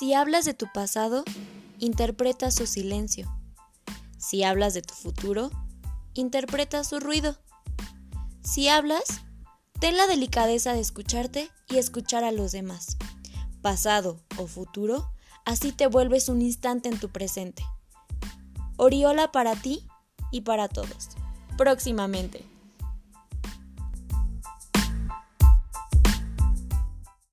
Si hablas de tu pasado, interpreta su silencio. Si hablas de tu futuro, interpreta su ruido. Si hablas, ten la delicadeza de escucharte y escuchar a los demás. Pasado o futuro, así te vuelves un instante en tu presente. Oriola para ti y para todos. Próximamente.